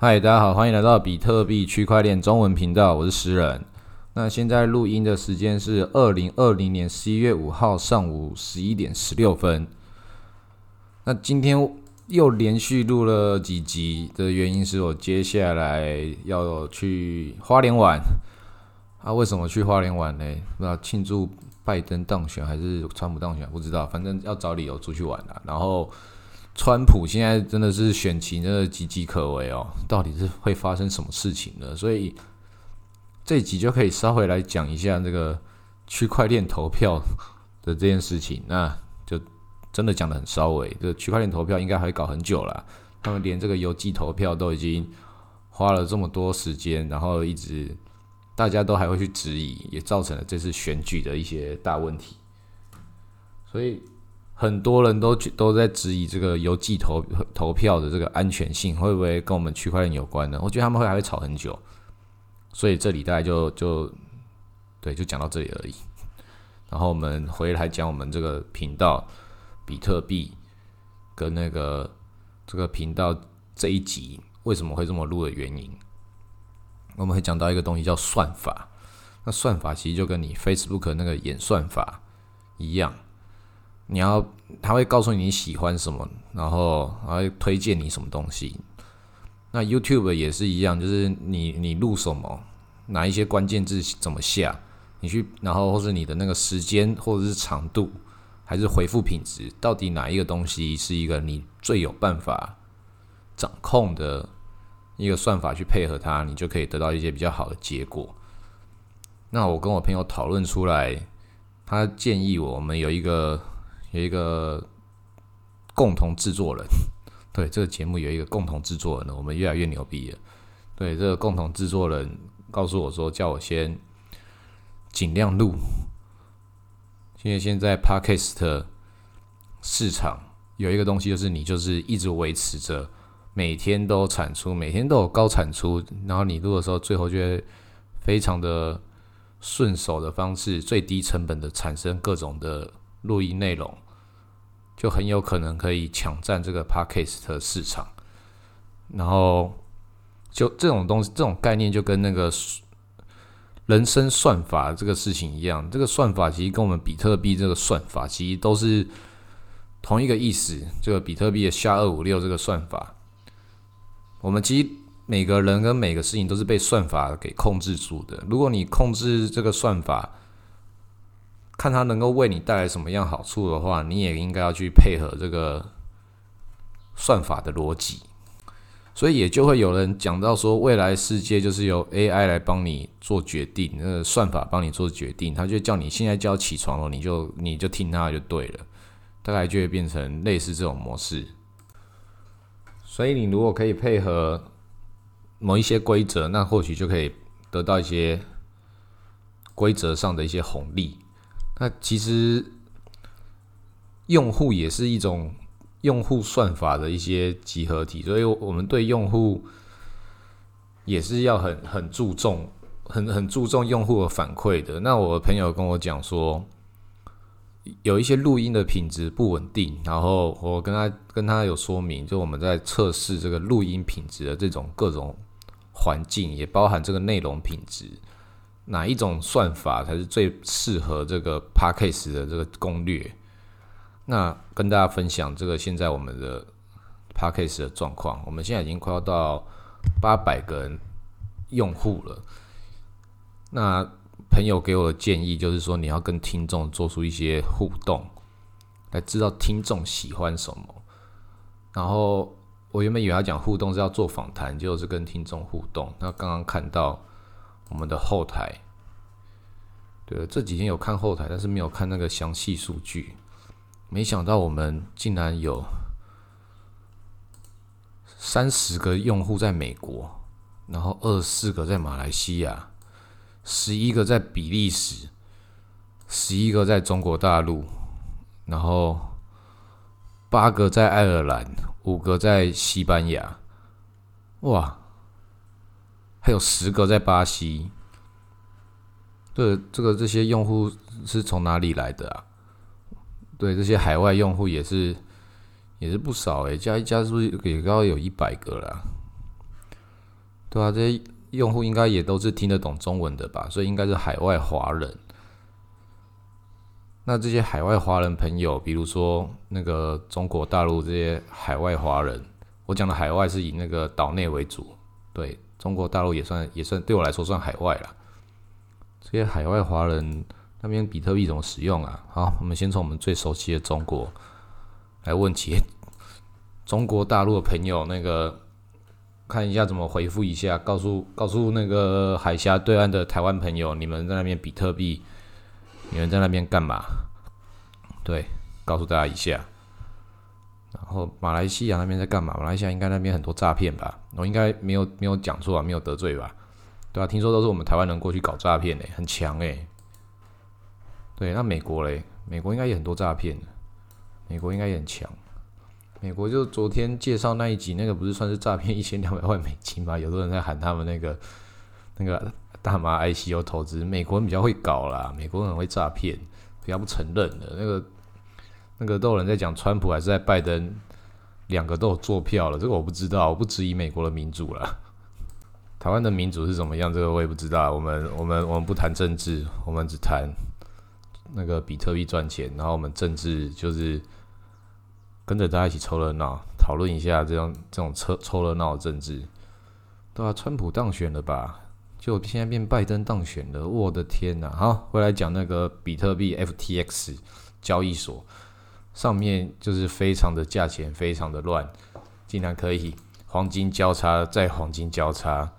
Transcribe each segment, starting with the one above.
嗨，大家好，欢迎来到比特币区块链中文频道，我是石人。那现在录音的时间是二零二零年十一月五号上午十一点十六分。那今天又连续录了几集的原因是我接下来要去花莲玩。啊，为什么去花莲玩呢？不知道庆祝拜登当选还是川普当选，不知道，反正要找理由出去玩了。然后。川普现在真的是选情真的岌岌可危哦，到底是会发生什么事情呢？所以这一集就可以稍微来讲一下这个区块链投票的这件事情。那就真的讲的很稍微，这区块链投票应该还会搞很久了。他们连这个邮寄投票都已经花了这么多时间，然后一直大家都还会去质疑，也造成了这次选举的一些大问题。所以。很多人都去都在质疑这个邮寄投投票的这个安全性会不会跟我们区块链有关呢？我觉得他们会还会吵很久，所以这里大概就就对，就讲到这里而已。然后我们回来讲我们这个频道比特币跟那个这个频道这一集为什么会这么录的原因，我们会讲到一个东西叫算法。那算法其实就跟你 Facebook 那个演算法一样。你要，他会告诉你喜欢什么，然后还会推荐你什么东西。那 YouTube 也是一样，就是你你录什么，哪一些关键字怎么下，你去，然后或是你的那个时间或者是长度，还是回复品质，到底哪一个东西是一个你最有办法掌控的一个算法去配合它，你就可以得到一些比较好的结果。那我跟我朋友讨论出来，他建议我们有一个。有一个共同制作人，对这个节目有一个共同制作人，我们越来越牛逼了。对这个共同制作人告诉我说，叫我先尽量录，因为现在 Podcast 市场有一个东西，就是你就是一直维持着每天都产出，每天都有高产出，然后你录的时候，最后就会非常的顺手的方式，最低成本的产生各种的。录音内容就很有可能可以抢占这个 podcast 的市场，然后就这种东西，这种概念就跟那个人生算法这个事情一样。这个算法其实跟我们比特币这个算法其实都是同一个意思。这个比特币的下二五六这个算法，我们其实每个人跟每个事情都是被算法给控制住的。如果你控制这个算法，看它能够为你带来什么样好处的话，你也应该要去配合这个算法的逻辑，所以也就会有人讲到说，未来世界就是由 AI 来帮你做决定，那个算法帮你做决定，他就叫你现在就要起床了，你就你就听他就对了，大概就会变成类似这种模式。所以你如果可以配合某一些规则，那或许就可以得到一些规则上的一些红利。那其实用户也是一种用户算法的一些集合体，所以我们对用户也是要很很注重、很很注重用户的反馈的。那我朋友跟我讲说，有一些录音的品质不稳定，然后我跟他跟他有说明，就我们在测试这个录音品质的这种各种环境，也包含这个内容品质。哪一种算法才是最适合这个 p a c k a g e 的这个攻略？那跟大家分享这个现在我们的 p a c k a g e 的状况。我们现在已经快要到八百个人用户了。那朋友给我的建议就是说，你要跟听众做出一些互动，来知道听众喜欢什么。然后我原本以为要讲互动是要做访谈，就是跟听众互动。那刚刚看到。我们的后台，对，这几天有看后台，但是没有看那个详细数据。没想到我们竟然有三十个用户在美国，然后二十四个在马来西亚，十一个在比利时，十一个在中国大陆，然后八个在爱尔兰，五个在西班牙。哇！还有十个在巴西，对这个这些用户是从哪里来的啊？对这些海外用户也是也是不少诶，加一加是不是也要有一百个了？对啊，这些用户应该也都是听得懂中文的吧？所以应该是海外华人。那这些海外华人朋友，比如说那个中国大陆这些海外华人，我讲的海外是以那个岛内为主，对中国大陆也算也算对我来说算海外了。这些海外华人那边比特币怎么使用啊？好，我们先从我们最熟悉的中国来问起。中国大陆的朋友，那个看一下怎么回复一下，告诉告诉那个海峡对岸的台湾朋友，你们在那边比特币，你们在那边干嘛？对，告诉大家一下。然后马来西亚那边在干嘛？马来西亚应该那边很多诈骗吧？我应该没有没有讲错啊，没有得罪吧？对啊，听说都是我们台湾人过去搞诈骗诶，很强诶。对，那美国嘞？美国应该也很多诈骗，美国应该也很强。美国就昨天介绍那一集，那个不是算是诈骗一千两百万美金吗？有的人在喊他们那个那个大麻 ICO 投资，美国人比较会搞啦，美国人很会诈骗，比较不承认的。那个那个都有人在讲川普还是在拜登，两个都有做票了，这个我不知道，我不质疑美国的民主了。台湾的民主是怎么样？这个我也不知道。我们我们我们不谈政治，我们只谈那个比特币赚钱，然后我们政治就是。跟着大家一起凑热闹，讨论一下这种这种凑凑热闹的政治，对啊，川普当选了吧？就现在变拜登当选了，我的天呐！好，回来讲那个比特币 FTX 交易所上面就是非常的价钱非常的乱，竟然可以黄金交叉再黄金交叉，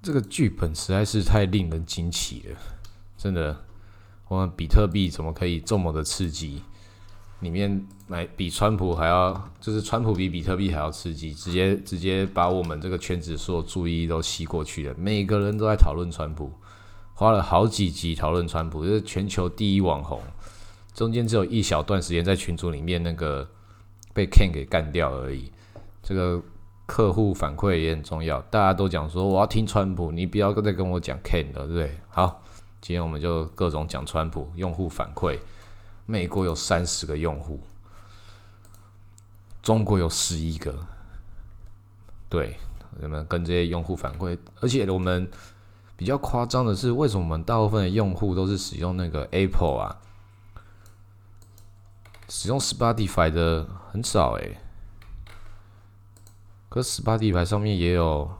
这个剧本实在是太令人惊奇了，真的，我们比特币怎么可以这么的刺激？里面买比川普还要，就是川普比比特币还要刺激，直接直接把我们这个圈子所有注意力都吸过去了。每个人都在讨论川普，花了好几集讨论川普，就是全球第一网红。中间只有一小段时间在群组里面那个被 Ken 给干掉而已。这个客户反馈也很重要，大家都讲说我要听川普，你不要再跟我讲 Ken 了，对不对？好，今天我们就各种讲川普，用户反馈。美国有三十个用户，中国有十一个。对，我们跟这些用户反馈，而且我们比较夸张的是，为什么我们大部分的用户都是使用那个 Apple 啊？使用 Spotify 的很少诶。可 Spotify 上面也有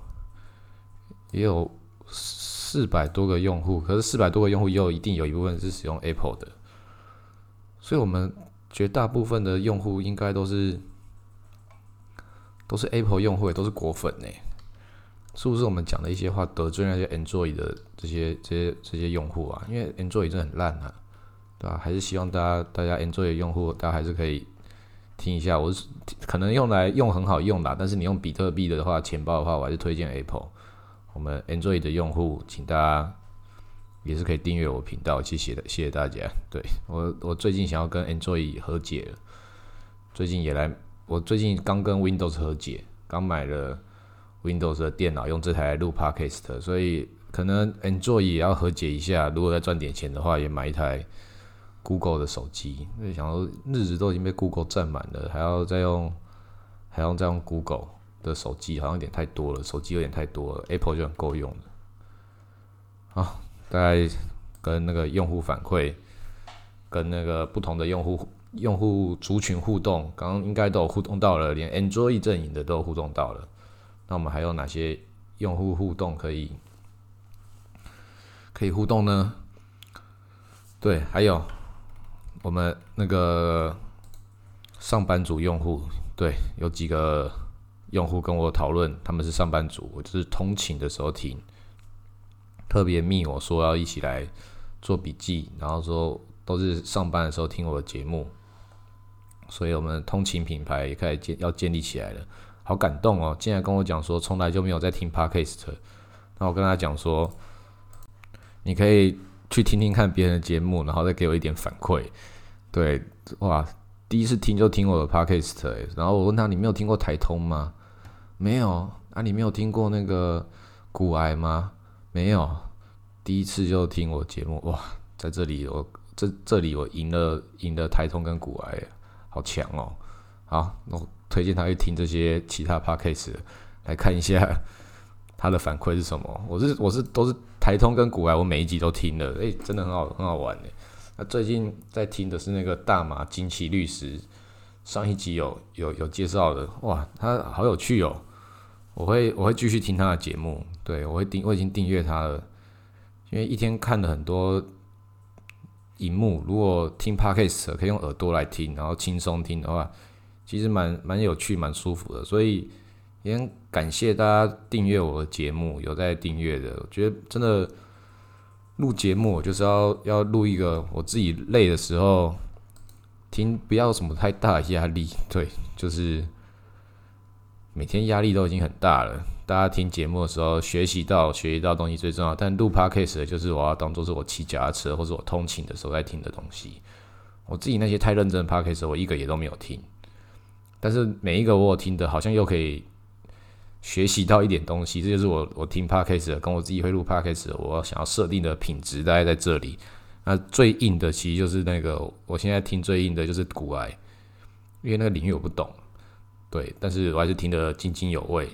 也有四百多个用户，可是四百多个用户也有一定有一部分是使用 Apple 的。所以，我们绝大部分的用户应该都是都是 Apple 用户，也都是果粉呢。是不是我们讲的一些话得罪那些 Android 的这些这些这些用户啊？因为 Android 真的很烂啊，对吧？还是希望大家大家 Android 用户，大家还是可以听一下。我是可能用来用很好用啦，但是你用比特币的话，钱包的话，我还是推荐 Apple。我们 Android 的用户，请大家。也是可以订阅我频道，谢谢的，谢谢大家。对我，我最近想要跟 Android 和解，最近也来，我最近刚跟 Windows 和解，刚买了 Windows 的电脑，用这台录 Podcast，所以可能 Android 也要和解一下。如果再赚点钱的话，也买一台 Google 的手机。因为想说日子都已经被 Google 占满了，还要再用，还要再用 Google 的手机，好像有点太多了，手机有点太多了，Apple 就很够用的。好。大概跟那个用户反馈，跟那个不同的用户用户族群互动，刚刚应该都有互动到了，连 Android 阵营的都互动到了。那我们还有哪些用户互动可以可以互动呢？对，还有我们那个上班族用户，对，有几个用户跟我讨论，他们是上班族，我就是通勤的时候听。特别密我说要一起来做笔记，然后说都是上班的时候听我的节目，所以我们通勤品牌也开始建要建立起来了，好感动哦！竟然跟我讲说从来就没有在听 Podcast，那我跟他讲说，你可以去听听看别人的节目，然后再给我一点反馈。对，哇，第一次听就听我的 Podcast，然后我问他你没有听过台通吗？没有啊，你没有听过那个骨癌吗？没有，第一次就听我节目哇，在这里我这这里我赢了赢了台通跟古埃，好强哦！好，我推荐他去听这些其他 podcast，来看一下 他的反馈是什么。我是我是都是台通跟古癌，我每一集都听了，诶，真的很好很好玩诶。那最近在听的是那个大马金奇律师，上一集有有有介绍的，哇，他好有趣哦。我会我会继续听他的节目，对我会订我已经订阅他了，因为一天看了很多荧幕，如果听 podcast 可以用耳朵来听，然后轻松听的话，其实蛮蛮有趣蛮舒服的，所以也很感谢大家订阅我的节目，有在订阅的，我觉得真的录节目就是要要录一个我自己累的时候听，不要什么太大的压力，对，就是。每天压力都已经很大了，大家听节目的时候学习到学习到东西最重要。但录 podcast 的就是我要当做是我骑脚踏车或者我通勤的时候在听的东西。我自己那些太认真的 podcast 我一个也都没有听，但是每一个我有听的，好像又可以学习到一点东西。这就是我我听 podcast 跟我自己会录 podcast 我想要设定的品质大概在这里。那最硬的其实就是那个我现在听最硬的就是古癌，因为那个领域我不懂。对，但是我还是听得津津有味。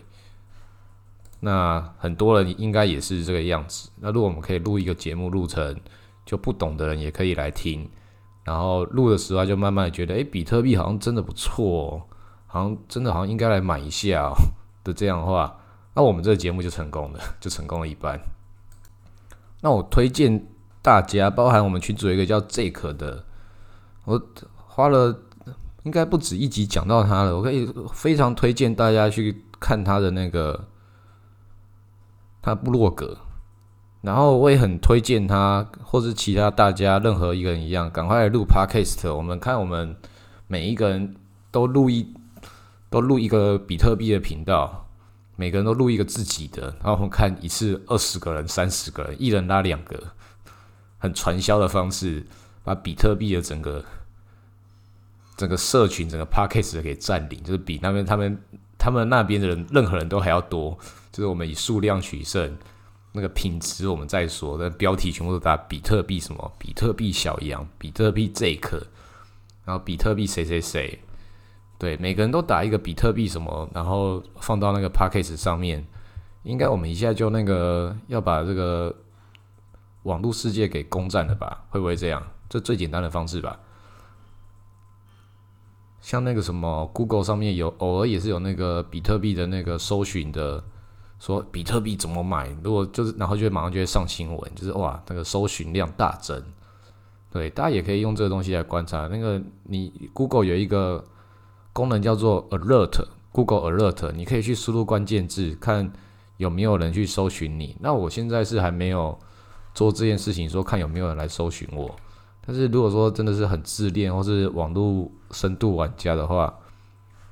那很多人应该也是这个样子。那如果我们可以录一个节目，录成就不懂的人也可以来听，然后录的时候就慢慢觉得，哎，比特币好像真的不错，好像真的好像应该来买一下的这样的话，那我们这个节目就成功了，就成功了一半。那我推荐大家，包含我们群组一个叫 Jake 的，我花了。应该不止一集讲到他了，我可以非常推荐大家去看他的那个他部落格，然后我也很推荐他，或是其他大家任何一个人一样，赶快来录 podcast。我们看我们每一个人都录一都录一个比特币的频道，每个人都录一个自己的，然后我们看一次二十个人、三十个人，一人拉两个，很传销的方式，把比特币的整个。整个社群、整个 p a c k a g e 给占领，就是比那边他们、他们那边的人任何人都还要多。就是我们以数量取胜，那个品质我们再说。那标题全部都打比特币什么？比特币小羊，比特币这个，然后比特币谁谁谁，对，每个人都打一个比特币什么，然后放到那个 p a c k a g e 上面，应该我们一下就那个要把这个网络世界给攻占了吧？会不会这样？这最简单的方式吧。像那个什么，Google 上面有偶尔也是有那个比特币的那个搜寻的，说比特币怎么买，如果就是然后就会马上就会上新闻，就是哇，那个搜寻量大增。对，大家也可以用这个东西来观察。那个你 Google 有一个功能叫做 Alert，Google Alert，你可以去输入关键字，看有没有人去搜寻你。那我现在是还没有做这件事情，说看有没有人来搜寻我。但是如果说真的是很自恋或是网络深度玩家的话，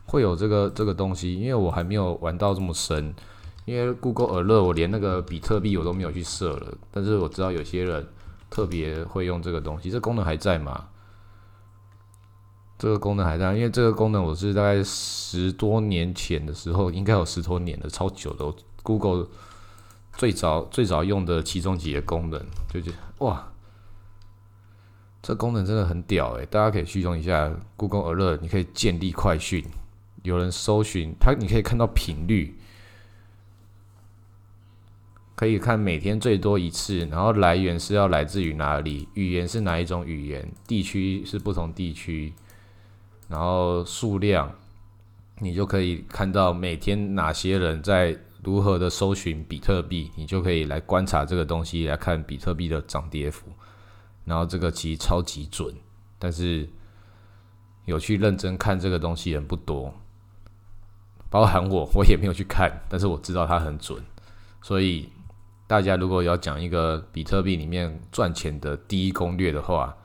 会有这个这个东西，因为我还没有玩到这么深。因为 Google Alert 我连那个比特币我都没有去设了，但是我知道有些人特别会用这个东西，这功能还在吗？这个功能还在，因为这个功能我是大概十多年前的时候，应该有十多年的，超久的。Google 最早最早用的其中几个功能，就是哇。这功能真的很屌诶，大家可以去用一下 Google Alert，你可以建立快讯，有人搜寻它，你可以看到频率，可以看每天最多一次，然后来源是要来自于哪里，语言是哪一种语言，地区是不同地区，然后数量，你就可以看到每天哪些人在如何的搜寻比特币，你就可以来观察这个东西，来看比特币的涨跌幅。然后这个其实超级准，但是有去认真看这个东西人不多，包含我，我也没有去看，但是我知道它很准。所以大家如果要讲一个比特币里面赚钱的第一攻略的话，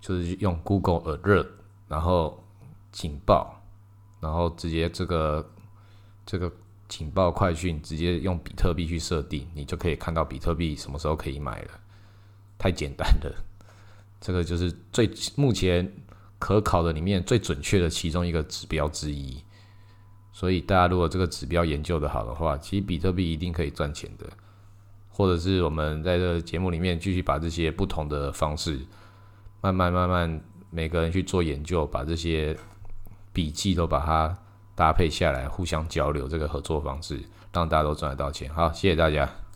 就是用 Google Alert，然后警报，然后直接这个这个警报快讯，直接用比特币去设定，你就可以看到比特币什么时候可以买了。太简单了，这个就是最目前可考的里面最准确的其中一个指标之一。所以大家如果这个指标研究的好的话，其实比特币一定可以赚钱的。或者是我们在这个节目里面继续把这些不同的方式，慢慢慢慢每个人去做研究，把这些笔记都把它搭配下来，互相交流这个合作方式，让大家都赚得到钱。好，谢谢大家。